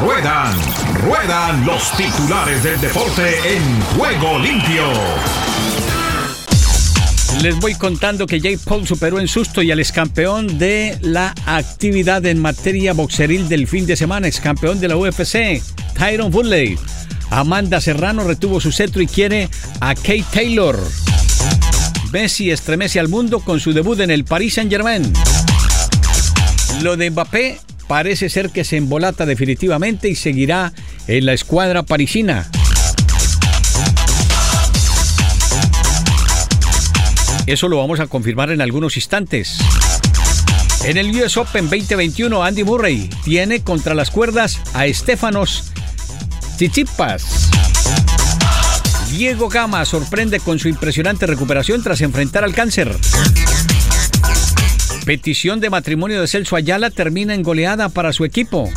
Ruedan, ruedan los titulares del deporte en juego limpio. Les voy contando que Jake Paul superó en susto y al ex campeón de la actividad en materia boxeril del fin de semana, ex campeón de la UFC, Tyron Woodley. Amanda Serrano retuvo su cetro y quiere a Kate Taylor. Messi estremece al mundo con su debut en el Paris Saint-Germain. Lo de Mbappé parece ser que se embolata definitivamente y seguirá en la escuadra parisina. Eso lo vamos a confirmar en algunos instantes. En el US Open 2021, Andy Murray tiene contra las cuerdas a Estefanos Tsitsipas. Diego Gama sorprende con su impresionante recuperación tras enfrentar al cáncer. Petición de matrimonio de Celso Ayala termina en goleada para su equipo.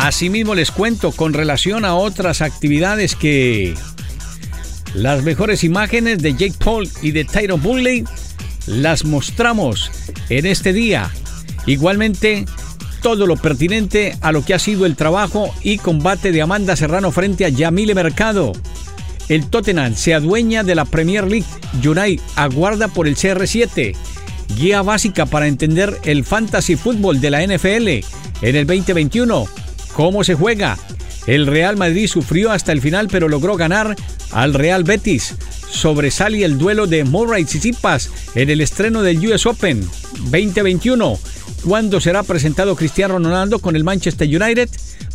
Asimismo les cuento con relación a otras actividades que las mejores imágenes de Jake Paul y de Tyron Bulley las mostramos en este día. Igualmente, todo lo pertinente a lo que ha sido el trabajo y combate de Amanda Serrano frente a Yamile Mercado. El Tottenham se adueña de la Premier League. United aguarda por el CR7. Guía básica para entender el fantasy fútbol de la NFL en el 2021. ¿Cómo se juega? El Real Madrid sufrió hasta el final pero logró ganar al Real Betis. Sobresale el duelo de Murray Tsitsipas en el estreno del US Open 2021. ¿Cuándo será presentado Cristiano Ronaldo con el Manchester United?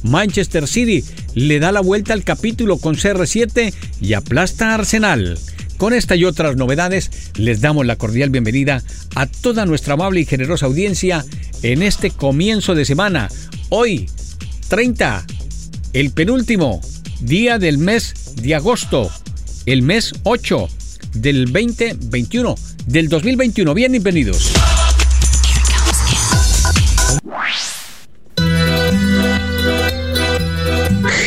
Manchester City le da la vuelta al capítulo con CR7 y aplasta a Arsenal. Con esta y otras novedades, les damos la cordial bienvenida a toda nuestra amable y generosa audiencia en este comienzo de semana. Hoy, 30, el penúltimo día del mes de agosto, el mes 8 del 2021, del 2021. Bienvenidos.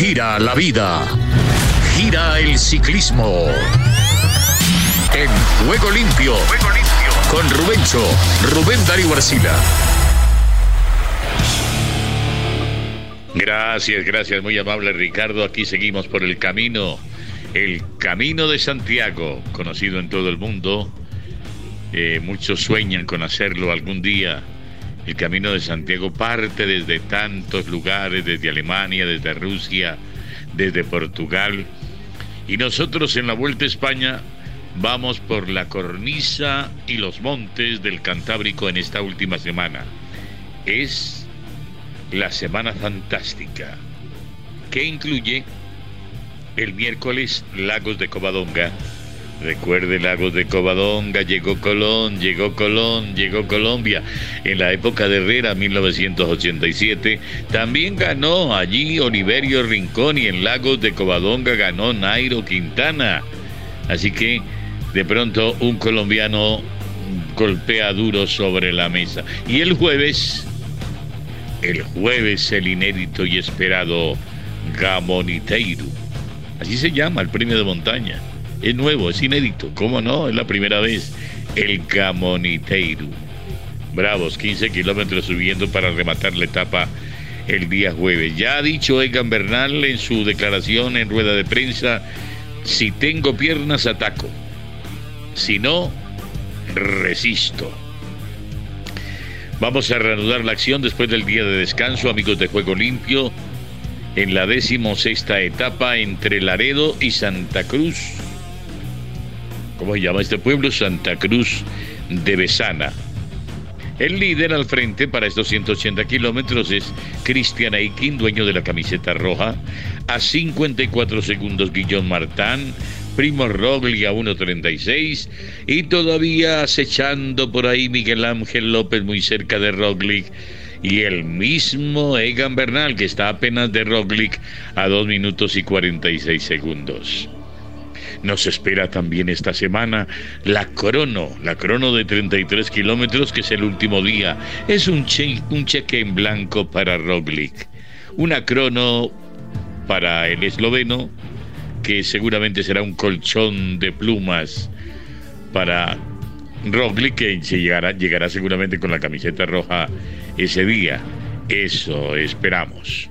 Gira la vida. Gira el ciclismo. En Juego Limpio. Con Rubencho, Rubén Darío Arcila. Gracias, gracias, muy amable Ricardo. Aquí seguimos por el camino, el camino de Santiago, conocido en todo el mundo. Eh, muchos sueñan con hacerlo algún día. El camino de Santiago parte desde tantos lugares, desde Alemania, desde Rusia, desde Portugal. Y nosotros en la Vuelta a España vamos por la cornisa y los montes del Cantábrico en esta última semana. Es la Semana Fantástica, que incluye el miércoles Lagos de Covadonga, Recuerde Lagos de Covadonga, llegó Colón, llegó Colón, llegó Colombia. En la época de Herrera, 1987, también ganó allí Oliverio Rincón y en Lagos de Covadonga ganó Nairo Quintana. Así que de pronto un colombiano golpea duro sobre la mesa. Y el jueves, el jueves el inédito y esperado Gamoniteiro. Así se llama el premio de montaña. Es nuevo, es inédito, ¿cómo no? Es la primera vez. El Gamoniteiro. Bravos, 15 kilómetros subiendo para rematar la etapa el día jueves. Ya ha dicho Egan Bernal en su declaración en rueda de prensa, si tengo piernas ataco, si no, resisto. Vamos a reanudar la acción después del día de descanso, amigos de Juego Limpio, en la decimosexta etapa entre Laredo y Santa Cruz. ¿Cómo se llama este pueblo? Santa Cruz de Besana. El líder al frente para estos 180 kilómetros es Cristian Aikin, dueño de la camiseta roja. A 54 segundos Guillón Martán, Primo Rogli a 1.36 y todavía acechando por ahí Miguel Ángel López muy cerca de Roglic y el mismo Egan Bernal que está apenas de Roglic a 2 minutos y 46 segundos. Nos espera también esta semana la crono, la crono de 33 kilómetros, que es el último día. Es un, un cheque en blanco para Roglic. Una crono para el esloveno, que seguramente será un colchón de plumas para Roglic, que llegará, llegará seguramente con la camiseta roja ese día. Eso esperamos.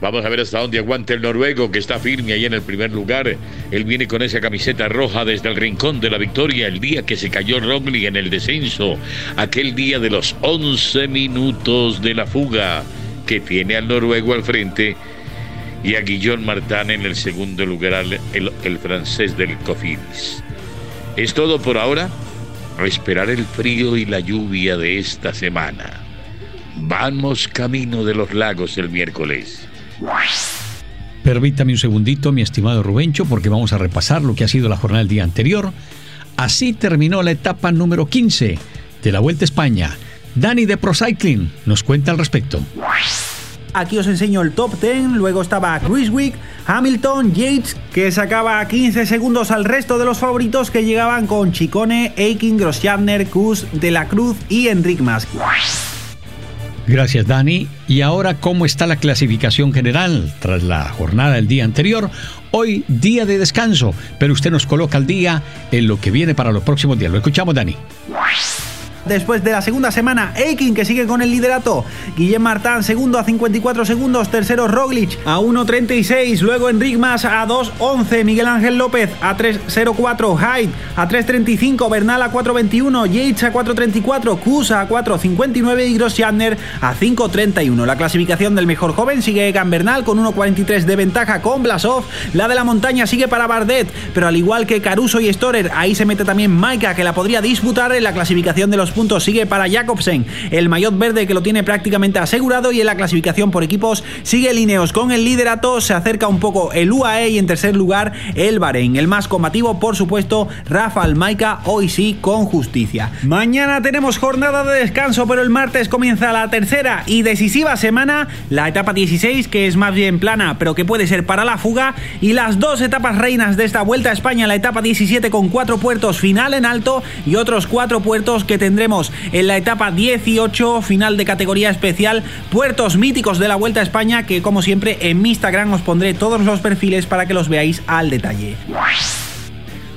Vamos a ver hasta dónde aguanta el noruego que está firme ahí en el primer lugar. Él viene con esa camiseta roja desde el rincón de la victoria el día que se cayó Roglic en el descenso. Aquel día de los 11 minutos de la fuga que tiene al noruego al frente y a Guillón Martán en el segundo lugar, el, francés del Cofidis. Es todo por ahora. Esperar el frío y la lluvia de esta semana. Vamos camino de los lagos el miércoles. Permítame un segundito, mi estimado Rubencho, porque vamos a repasar lo que ha sido la jornada del día anterior. Así terminó la etapa número 15 de la Vuelta a España. Dani de Procycling nos cuenta al respecto. Aquí os enseño el top 10, luego estaba Chris Hamilton, Yates, que sacaba 15 segundos al resto de los favoritos que llegaban con Chicone, Aiken, Grosjean, Kuz, De la Cruz y Enric Mas. Gracias Dani. Y ahora, ¿cómo está la clasificación general tras la jornada del día anterior? Hoy día de descanso, pero usted nos coloca al día en lo que viene para los próximos días. Lo escuchamos Dani después de la segunda semana. Eikin que sigue con el liderato. Guillem Martán segundo a 54 segundos. Tercero Roglic a 1.36. Luego Enric Mas a 2.11. Miguel Ángel López a 3.04. Hyde a 3.35. Bernal a 4.21. Yates a 4.34. Kusa a 4.59. Y Grosjean a 5.31. La clasificación del mejor joven sigue Egan Bernal con 1.43 de ventaja con Blasov. La de la montaña sigue para Bardet. Pero al igual que Caruso y Storer, ahí se mete también Maika que la podría disputar en la clasificación de los puntos sigue para Jacobsen, el maillot verde que lo tiene prácticamente asegurado y en la clasificación por equipos sigue Lineos con el liderato, se acerca un poco el UAE y en tercer lugar el Bahrein. El más combativo, por supuesto, Rafa Almaica, hoy sí con justicia. Mañana tenemos jornada de descanso, pero el martes comienza la tercera y decisiva semana, la etapa 16, que es más bien plana, pero que puede ser para la fuga, y las dos etapas reinas de esta vuelta a España, la etapa 17 con cuatro puertos final en alto y otros cuatro puertos que tendremos en la etapa 18, final de categoría especial, puertos míticos de la Vuelta a España, que como siempre en mi Instagram os pondré todos los perfiles para que los veáis al detalle.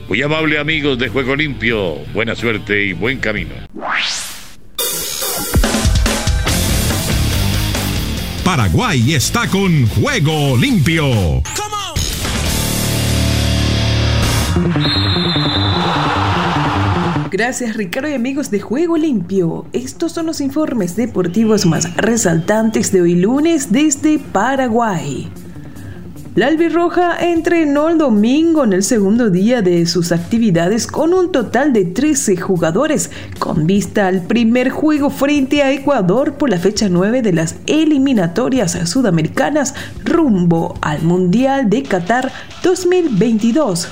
Muy amable amigos de Juego Limpio, buena suerte y buen camino. Paraguay está con Juego Limpio. Gracias Ricardo y amigos de Juego Limpio. Estos son los informes deportivos más resaltantes de hoy lunes desde Paraguay. La albirroja entrenó el domingo en el segundo día de sus actividades con un total de 13 jugadores, con vista al primer juego frente a Ecuador por la fecha 9 de las eliminatorias sudamericanas rumbo al Mundial de Qatar 2022.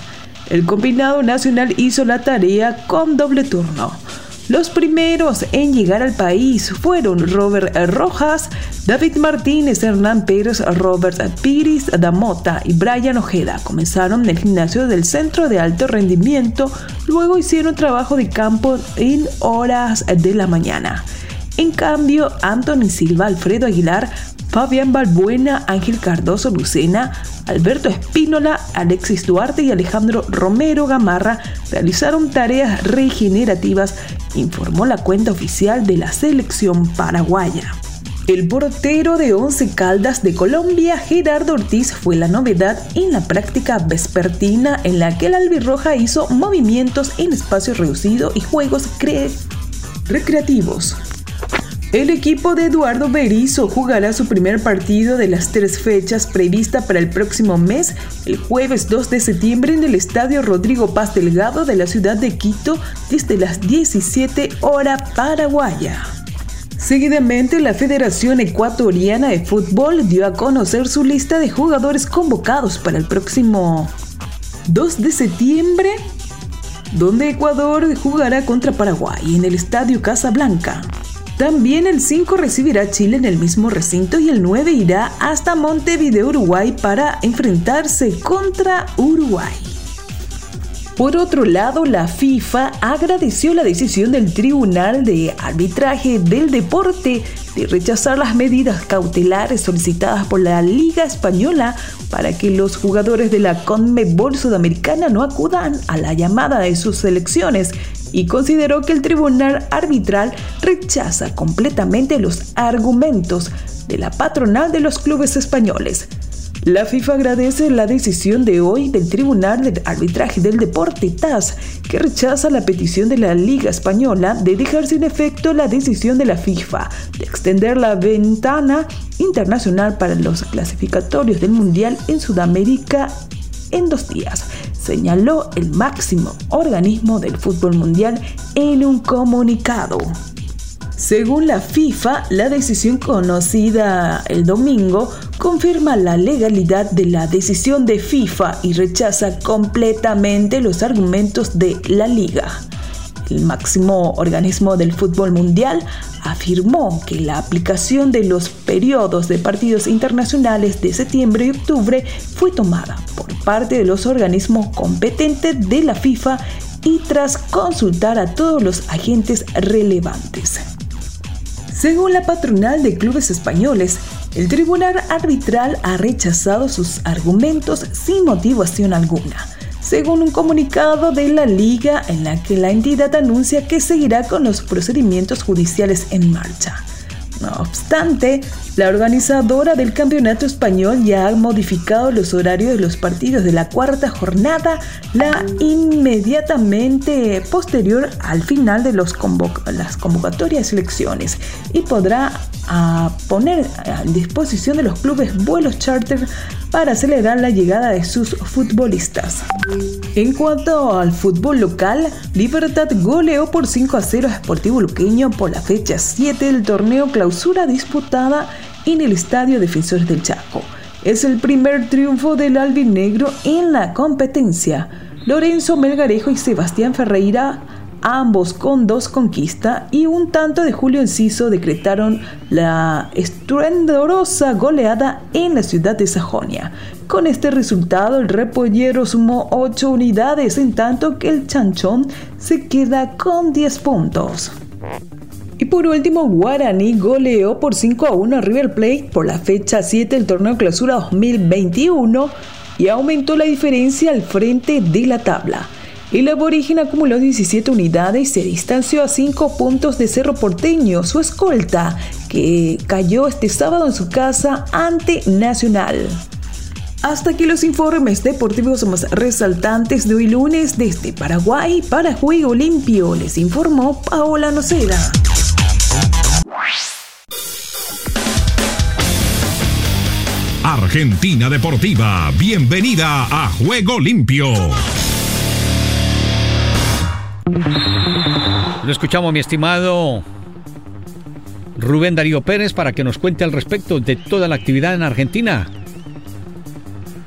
El combinado nacional hizo la tarea con doble turno. Los primeros en llegar al país fueron Robert Rojas, David Martínez, Hernán Pérez, Robert Piris Damota y Brian Ojeda. Comenzaron en el gimnasio del Centro de Alto Rendimiento, luego hicieron trabajo de campo en horas de la mañana. En cambio, Anthony Silva, Alfredo Aguilar, Fabián Balbuena, Ángel Cardoso Lucena, Alberto Espínola, Alexis Duarte y Alejandro Romero Gamarra realizaron tareas regenerativas, informó la cuenta oficial de la selección paraguaya. El portero de Once Caldas de Colombia, Gerardo Ortiz, fue la novedad en la práctica vespertina en la que el albirroja hizo movimientos en espacio reducido y juegos recreativos. El equipo de Eduardo Berizzo jugará su primer partido de las tres fechas prevista para el próximo mes, el jueves 2 de septiembre en el Estadio Rodrigo Paz Delgado de la ciudad de Quito desde las 17 horas paraguaya. Seguidamente, la Federación Ecuatoriana de Fútbol dio a conocer su lista de jugadores convocados para el próximo 2 de septiembre, donde Ecuador jugará contra Paraguay en el Estadio Casablanca. También el 5 recibirá Chile en el mismo recinto y el 9 irá hasta Montevideo, Uruguay para enfrentarse contra Uruguay. Por otro lado, la FIFA agradeció la decisión del Tribunal de Arbitraje del Deporte de rechazar las medidas cautelares solicitadas por la Liga Española para que los jugadores de la CONMEBOL sudamericana no acudan a la llamada de sus selecciones y consideró que el tribunal arbitral rechaza completamente los argumentos de la patronal de los clubes españoles. La FIFA agradece la decisión de hoy del Tribunal de Arbitraje del Deporte TAS, que rechaza la petición de la Liga Española de dejar sin efecto la decisión de la FIFA de extender la ventana internacional para los clasificatorios del Mundial en Sudamérica en dos días, señaló el máximo organismo del fútbol mundial en un comunicado. Según la FIFA, la decisión conocida el domingo confirma la legalidad de la decisión de FIFA y rechaza completamente los argumentos de la liga. El máximo organismo del fútbol mundial afirmó que la aplicación de los periodos de partidos internacionales de septiembre y octubre fue tomada por parte de los organismos competentes de la FIFA y tras consultar a todos los agentes relevantes. Según la patronal de clubes españoles, el tribunal arbitral ha rechazado sus argumentos sin motivación alguna, según un comunicado de la liga en la que la entidad anuncia que seguirá con los procedimientos judiciales en marcha. No obstante, la organizadora del campeonato español ya ha modificado los horarios de los partidos de la cuarta jornada, la inmediatamente posterior al final de las convocatorias elecciones y podrá a poner a disposición de los clubes vuelos charter para acelerar la llegada de sus futbolistas. En cuanto al fútbol local, Libertad goleó por 5 a 0 a Sportivo Luqueño por la fecha 7 del torneo clausura disputada en el Estadio Defensores del Chaco. Es el primer triunfo del albinegro en la competencia. Lorenzo Melgarejo y Sebastián Ferreira ambos con dos conquistas y un tanto de Julio Enciso decretaron la estruendorosa goleada en la ciudad de Sajonia. Con este resultado, el repollero sumó 8 unidades, en tanto que el chanchón se queda con 10 puntos. Y por último, Guaraní goleó por 5 a 1 a River Plate por la fecha 7 del torneo clausura 2021 y aumentó la diferencia al frente de la tabla. El aborigen acumuló 17 unidades y se distanció a 5 puntos de Cerro Porteño, su escolta, que cayó este sábado en su casa ante Nacional. Hasta aquí los informes deportivos más resaltantes de hoy lunes desde Paraguay para Juego Limpio. Les informó Paola Noceda. Argentina Deportiva, bienvenida a Juego Limpio. Lo escuchamos, mi estimado Rubén Darío Pérez, para que nos cuente al respecto de toda la actividad en Argentina.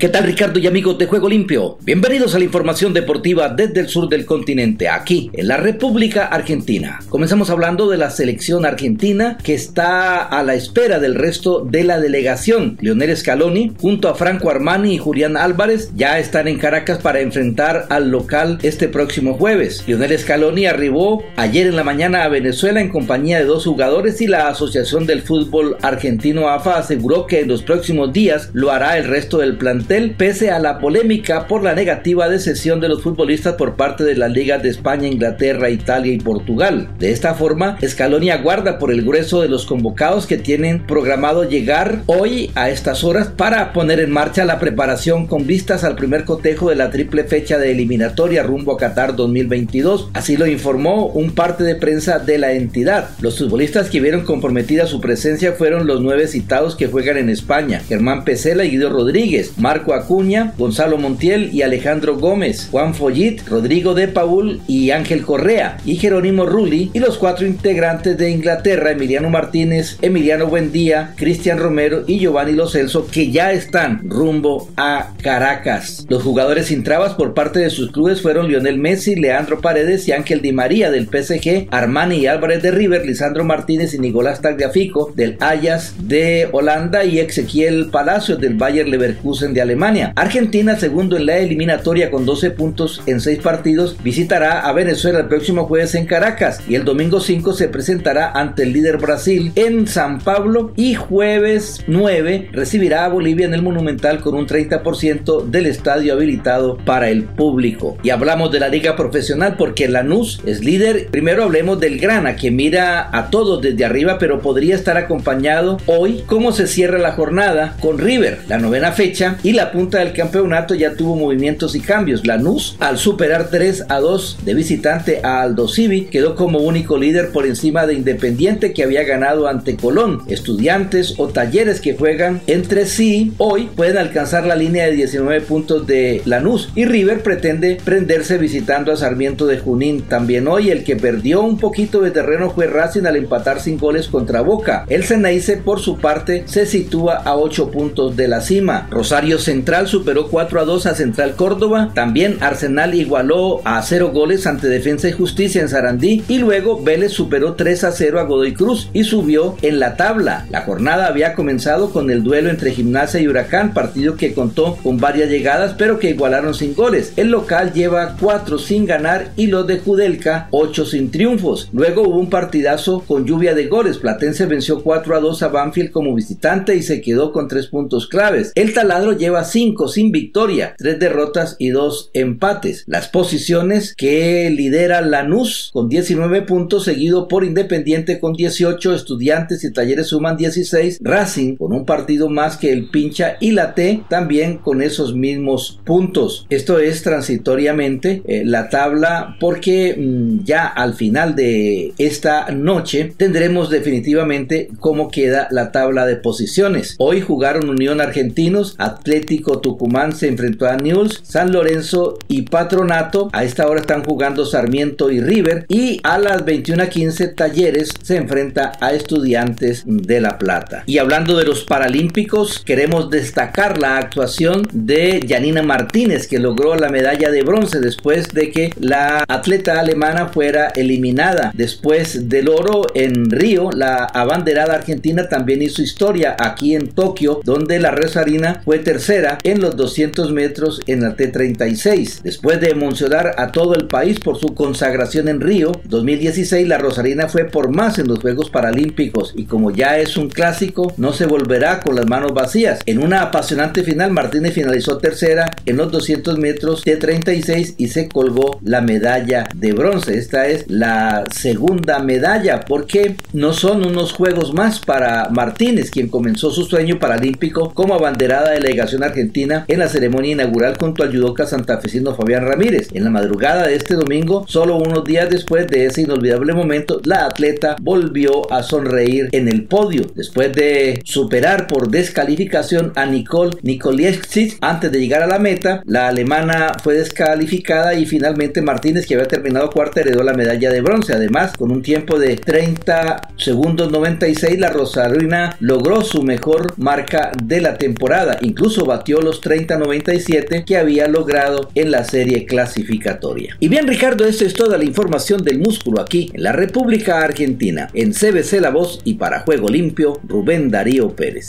¿Qué tal Ricardo y amigos de Juego Limpio? Bienvenidos a la información deportiva desde el sur del continente, aquí en la República Argentina. Comenzamos hablando de la selección argentina que está a la espera del resto de la delegación. Lionel Scaloni junto a Franco Armani y Julián Álvarez ya están en Caracas para enfrentar al local este próximo jueves. Lionel Scaloni arribó ayer en la mañana a Venezuela en compañía de dos jugadores y la Asociación del Fútbol Argentino AFA aseguró que en los próximos días lo hará el resto del plantel pese a la polémica por la negativa de cesión de los futbolistas por parte de las ligas de España, Inglaterra, Italia y Portugal. De esta forma, Scaloni aguarda por el grueso de los convocados que tienen programado llegar hoy a estas horas para poner en marcha la preparación con vistas al primer cotejo de la triple fecha de eliminatoria rumbo a Qatar 2022. Así lo informó un parte de prensa de la entidad. Los futbolistas que vieron comprometida su presencia fueron los nueve citados que juegan en España, Germán Pesela y Guido Rodríguez, Marco Acuña, Gonzalo Montiel y Alejandro Gómez, Juan Follit, Rodrigo de Paul y Ángel Correa, y Jerónimo Rulli, y los cuatro integrantes de Inglaterra, Emiliano Martínez, Emiliano Buendía, Cristian Romero y Giovanni Lo Celso, que ya están rumbo a Caracas. Los jugadores sin trabas por parte de sus clubes fueron Lionel Messi, Leandro Paredes y Ángel Di María del PSG, Armani y Álvarez de River, Lisandro Martínez y Nicolás Tagliafico del Ajax de Holanda y Ezequiel Palacios del Bayer Leverkusen de Alemania Alemania. Argentina, segundo en la eliminatoria con 12 puntos en 6 partidos, visitará a Venezuela el próximo jueves en Caracas y el domingo 5 se presentará ante el líder Brasil en San Pablo y jueves 9 recibirá a Bolivia en el Monumental con un 30% del estadio habilitado para el público. Y hablamos de la liga profesional porque Lanús es líder. Primero hablemos del Grana que mira a todos desde arriba pero podría estar acompañado hoy cómo se cierra la jornada con River, la novena fecha y la punta del campeonato ya tuvo movimientos y cambios. Lanús al superar 3 a 2 de visitante a Aldo Civi quedó como único líder por encima de Independiente que había ganado ante Colón. Estudiantes o talleres que juegan entre sí hoy pueden alcanzar la línea de 19 puntos de Lanús y River pretende prenderse visitando a Sarmiento de Junín. También hoy el que perdió un poquito de terreno fue Racing al empatar sin goles contra Boca. El Ceneice por su parte se sitúa a 8 puntos de la cima. Rosario Central superó 4 a 2 a Central Córdoba. También Arsenal igualó a 0 goles ante Defensa y Justicia en Sarandí y luego Vélez superó 3 a 0 a Godoy Cruz y subió en la tabla. La jornada había comenzado con el duelo entre Gimnasia y Huracán, partido que contó con varias llegadas pero que igualaron sin goles. El local lleva 4 sin ganar y los de Judelca 8 sin triunfos. Luego hubo un partidazo con lluvia de goles. Platense venció 4 a 2 a Banfield como visitante y se quedó con 3 puntos claves. El taladro lleva 5 sin victoria, 3 derrotas y 2 empates. Las posiciones que lidera Lanús con 19 puntos, seguido por Independiente con 18, Estudiantes y Talleres suman 16, Racing con un partido más que el Pincha y la T también con esos mismos puntos. Esto es transitoriamente eh, la tabla porque mm, ya al final de esta noche tendremos definitivamente cómo queda la tabla de posiciones. Hoy jugaron Unión Argentinos, Atlético Tucumán se enfrentó a News, San Lorenzo y Patronato. A esta hora están jugando Sarmiento y River y a las 21:15 Talleres se enfrenta a Estudiantes de La Plata. Y hablando de los Paralímpicos, queremos destacar la actuación de Janina Martínez que logró la medalla de bronce después de que la atleta alemana fuera eliminada. Después del oro en Río, la abanderada argentina también hizo historia aquí en Tokio, donde la Rosarina fue tercera en los 200 metros en la T36. Después de emocionar a todo el país por su consagración en Río 2016, la Rosarina fue por más en los Juegos Paralímpicos y como ya es un clásico, no se volverá con las manos vacías. En una apasionante final, Martínez finalizó tercera en los 200 metros T36 y se colgó la medalla de bronce. Esta es la segunda medalla porque no son unos juegos más para Martínez, quien comenzó su sueño paralímpico como abanderada delegación argentina en la ceremonia inaugural junto al judoka santafesino Fabián Ramírez. En la madrugada de este domingo, solo unos días después de ese inolvidable momento, la atleta volvió a sonreír en el podio después de superar por descalificación a Nicole Nikoliewicz antes de llegar a la meta. La alemana fue descalificada y finalmente Martínez, que había terminado cuarta, heredó la medalla de bronce. Además, con un tiempo de 30 segundos 96, la Rosarina logró su mejor marca de la temporada. Incluso batió los 30-97 que había logrado en la serie clasificatoria. Y bien, Ricardo, esta es toda la información del músculo aquí en la República Argentina. En CBC La Voz y para Juego Limpio, Rubén Darío Pérez.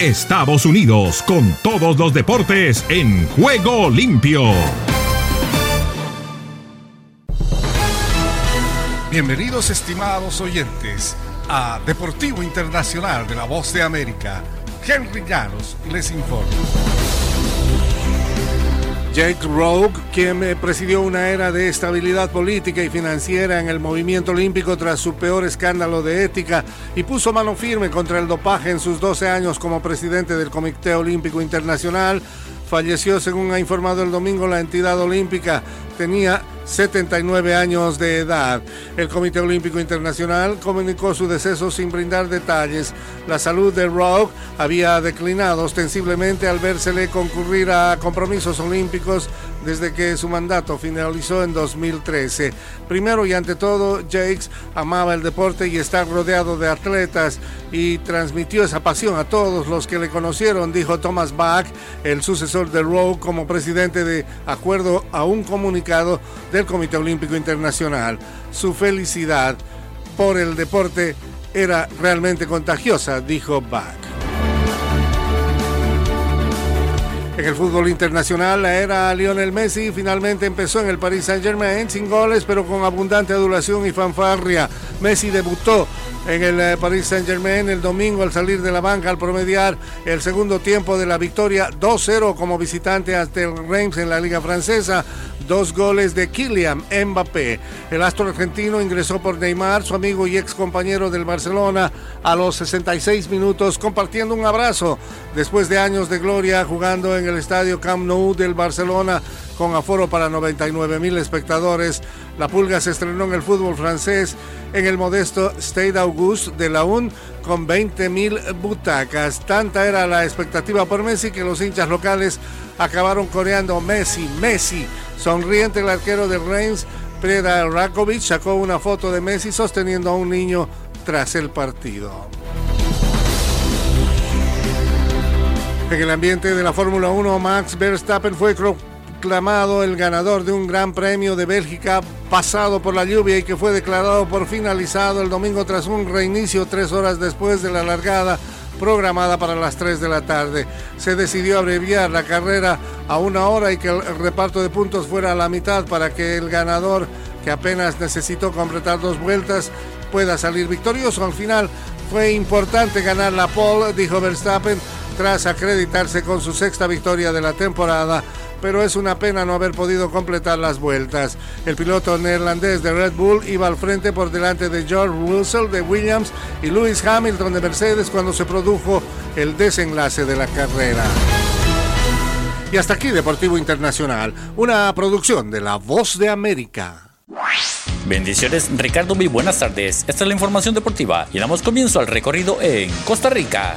Estados Unidos con todos los deportes en Juego Limpio. Bienvenidos estimados oyentes a Deportivo Internacional de la Voz de América. Henry Llanos les informa. Jake Rogue, quien eh, presidió una era de estabilidad política y financiera en el movimiento olímpico tras su peor escándalo de ética y puso mano firme contra el dopaje en sus 12 años como presidente del Comité Olímpico Internacional, falleció según ha informado el domingo la entidad olímpica. Tenía 79 años de edad. El Comité Olímpico Internacional comunicó su deceso sin brindar detalles. La salud de Rock había declinado ostensiblemente al vérsele concurrir a compromisos olímpicos desde que su mandato finalizó en 2013. Primero y ante todo, Jakes amaba el deporte y estar rodeado de atletas y transmitió esa pasión a todos los que le conocieron, dijo Thomas Bach, el sucesor de Rowe como presidente de acuerdo a un comunicado Comité Olímpico Internacional. Su felicidad por el deporte era realmente contagiosa, dijo Bach. En el fútbol internacional, la era Lionel Messi finalmente empezó en el Paris Saint-Germain sin goles, pero con abundante adulación y fanfarria. Messi debutó en el eh, Paris Saint-Germain el domingo al salir de la banca al promediar el segundo tiempo de la victoria 2-0 como visitante ante el Reims en la Liga Francesa dos goles de Kylian Mbappé. El astro argentino ingresó por Neymar, su amigo y ex compañero del Barcelona, a los 66 minutos compartiendo un abrazo después de años de gloria jugando en el estadio Camp Nou del Barcelona con aforo para 99 mil espectadores. La Pulga se estrenó en el fútbol francés en el modesto Stade Auguste de la UN con 20 mil butacas. Tanta era la expectativa por Messi que los hinchas locales acabaron coreando Messi, Messi. Sonriente el arquero del Reims, Preda Rakovic, sacó una foto de Messi sosteniendo a un niño tras el partido. En el ambiente de la Fórmula 1, Max Verstappen fue proclamado el ganador de un gran premio de Bélgica pasado por la lluvia y que fue declarado por finalizado el domingo tras un reinicio tres horas después de la largada programada para las 3 de la tarde. Se decidió abreviar la carrera a una hora y que el reparto de puntos fuera a la mitad para que el ganador, que apenas necesitó completar dos vueltas, pueda salir victorioso. Al final fue importante ganar la pole, dijo Verstappen, tras acreditarse con su sexta victoria de la temporada pero es una pena no haber podido completar las vueltas. El piloto neerlandés de Red Bull iba al frente por delante de George Russell de Williams y Lewis Hamilton de Mercedes cuando se produjo el desenlace de la carrera. Y hasta aquí Deportivo Internacional, una producción de La Voz de América. Bendiciones, Ricardo, muy buenas tardes. Esta es la información deportiva y damos comienzo al recorrido en Costa Rica.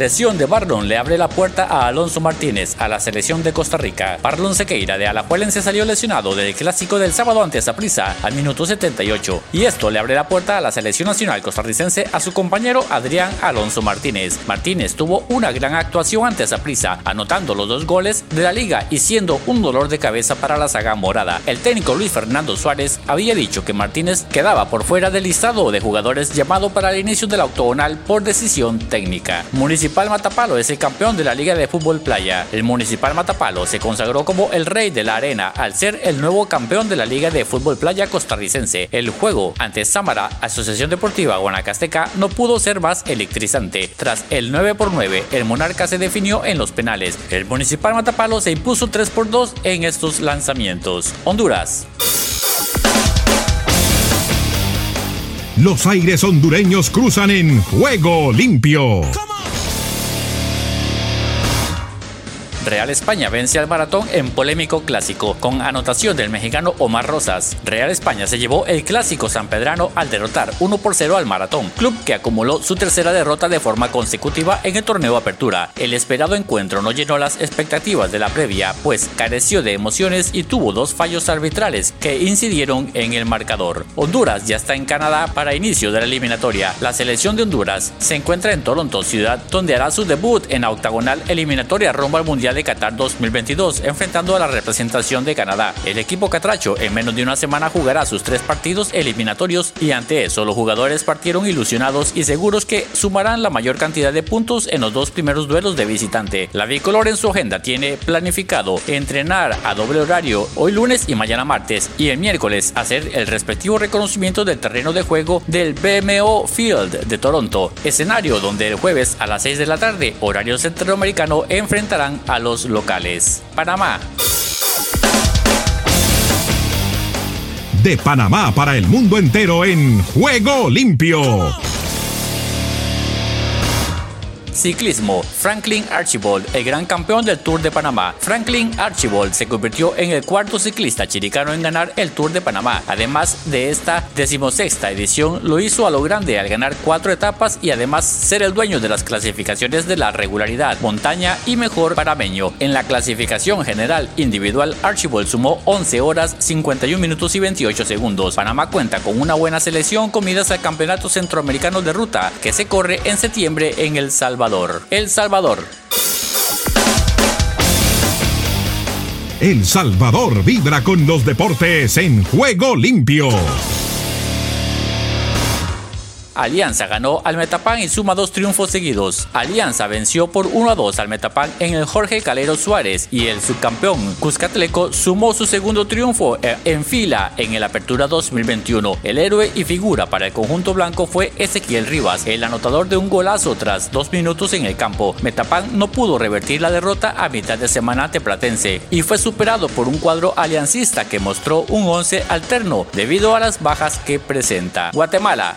Lesión de Barlon le abre la puerta a Alonso Martínez a la selección de Costa Rica. Barlon Sequeira de Alajuelense salió lesionado del clásico del sábado ante Saprissa al minuto 78 y esto le abre la puerta a la selección nacional costarricense a su compañero Adrián Alonso Martínez. Martínez tuvo una gran actuación ante Saprissa, anotando los dos goles de la liga y siendo un dolor de cabeza para la saga morada. El técnico Luis Fernando Suárez había dicho que Martínez quedaba por fuera del listado de jugadores llamado para el inicio del octogonal por decisión técnica. Municipal Matapalo es el campeón de la Liga de Fútbol Playa. El Municipal Matapalo se consagró como el rey de la arena al ser el nuevo campeón de la Liga de Fútbol Playa costarricense. El juego ante Samara, Asociación Deportiva Guanacasteca, no pudo ser más electrizante. Tras el 9 por 9, el Monarca se definió en los penales. El Municipal Matapalo se impuso 3 por 2 en estos lanzamientos. Honduras. Los aires hondureños cruzan en juego limpio. Real España vence al maratón en polémico clásico, con anotación del mexicano Omar Rosas. Real España se llevó el clásico sanpedrano al derrotar 1 por 0 al maratón, club que acumuló su tercera derrota de forma consecutiva en el torneo Apertura. El esperado encuentro no llenó las expectativas de la previa, pues careció de emociones y tuvo dos fallos arbitrales que incidieron en el marcador. Honduras ya está en Canadá para inicio de la eliminatoria. La selección de Honduras se encuentra en Toronto, ciudad donde hará su debut en la octagonal eliminatoria rumbo al Mundial de Qatar 2022, enfrentando a la representación de Canadá. El equipo catracho en menos de una semana jugará sus tres partidos eliminatorios y ante eso los jugadores partieron ilusionados y seguros que sumarán la mayor cantidad de puntos en los dos primeros duelos de visitante. La bicolor en su agenda tiene planificado entrenar a doble horario hoy lunes y mañana martes y el miércoles hacer el respectivo reconocimiento del terreno de juego del BMO Field de Toronto, escenario donde el jueves a las 6 de la tarde, horario centroamericano, enfrentarán a los locales. Panamá. De Panamá para el mundo entero en Juego Limpio. Ciclismo. Franklin Archibald, el gran campeón del Tour de Panamá. Franklin Archibald se convirtió en el cuarto ciclista chiricano en ganar el Tour de Panamá. Además de esta decimosexta edición, lo hizo a lo grande al ganar cuatro etapas y además ser el dueño de las clasificaciones de la regularidad, montaña y mejor parameño. En la clasificación general individual, Archibald sumó 11 horas, 51 minutos y 28 segundos. Panamá cuenta con una buena selección con miras al Campeonato Centroamericano de Ruta, que se corre en septiembre en El Salvador. El Salvador. El Salvador vibra con los deportes en juego limpio. Alianza ganó al Metapan y suma dos triunfos seguidos. Alianza venció por 1 a 2 al Metapan en el Jorge Calero Suárez y el subcampeón Cuscatleco sumó su segundo triunfo eh, en fila en el Apertura 2021. El héroe y figura para el conjunto blanco fue Ezequiel Rivas, el anotador de un golazo tras dos minutos en el campo. Metapan no pudo revertir la derrota a mitad de semana ante Platense y fue superado por un cuadro aliancista que mostró un 11 alterno debido a las bajas que presenta. Guatemala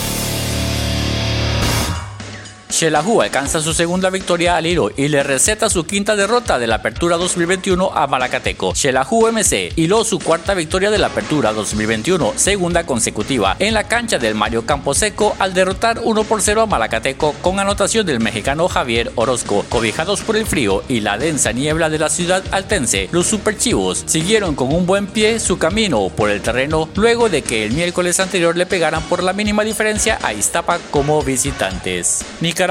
Shelahu alcanza su segunda victoria al hilo y le receta su quinta derrota de la Apertura 2021 a Malacateco. Shelahu MC hiló su cuarta victoria de la Apertura 2021, segunda consecutiva, en la cancha del Mario Camposeco al derrotar 1 por 0 a Malacateco con anotación del mexicano Javier Orozco. Cobijados por el frío y la densa niebla de la ciudad altense, los superchivos siguieron con un buen pie su camino por el terreno luego de que el miércoles anterior le pegaran por la mínima diferencia a Iztapa como visitantes. Nicaragua.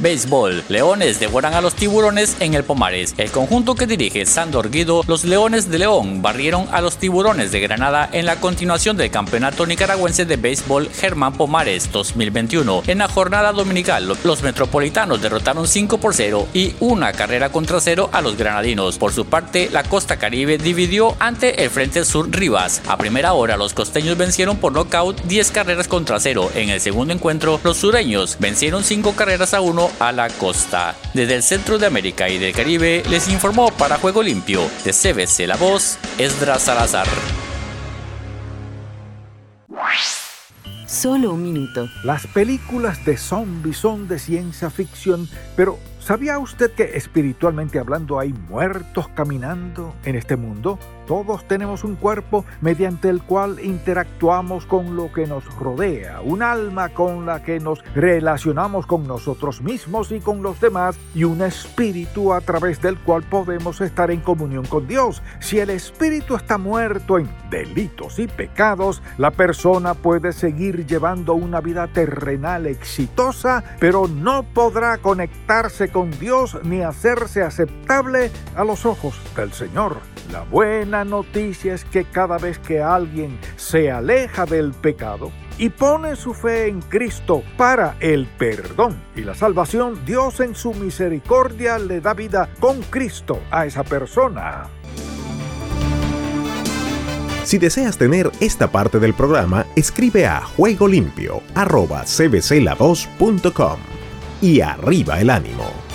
Béisbol. Leones devoran a los tiburones en el Pomares. El conjunto que dirige Sandor Guido, los Leones de León, barrieron a los tiburones de Granada en la continuación del Campeonato Nicaragüense de Béisbol Germán Pomares 2021. En la jornada dominical, los metropolitanos derrotaron 5 por 0 y una carrera contra cero a los granadinos. Por su parte, la Costa Caribe dividió ante el Frente Sur Rivas. A primera hora, los costeños vencieron por nocaut 10 carreras contra cero. En el segundo encuentro, los sureños vencieron 5 carreras a 1 a la costa. Desde el centro de América y del Caribe les informó para Juego Limpio de CBC La Voz, Esdras Salazar. Solo un minuto. Las películas de zombies son de ciencia ficción, pero ¿sabía usted que espiritualmente hablando hay muertos caminando en este mundo? Todos tenemos un cuerpo mediante el cual interactuamos con lo que nos rodea, un alma con la que nos relacionamos con nosotros mismos y con los demás, y un espíritu a través del cual podemos estar en comunión con Dios. Si el espíritu está muerto en delitos y pecados, la persona puede seguir llevando una vida terrenal exitosa, pero no podrá conectarse con Dios ni hacerse aceptable a los ojos del Señor. La buena noticia es que cada vez que alguien se aleja del pecado y pone su fe en Cristo para el perdón y la salvación, Dios en su misericordia le da vida con Cristo a esa persona. Si deseas tener esta parte del programa, escribe a juegolimpio.cbclavoz.com y arriba el ánimo.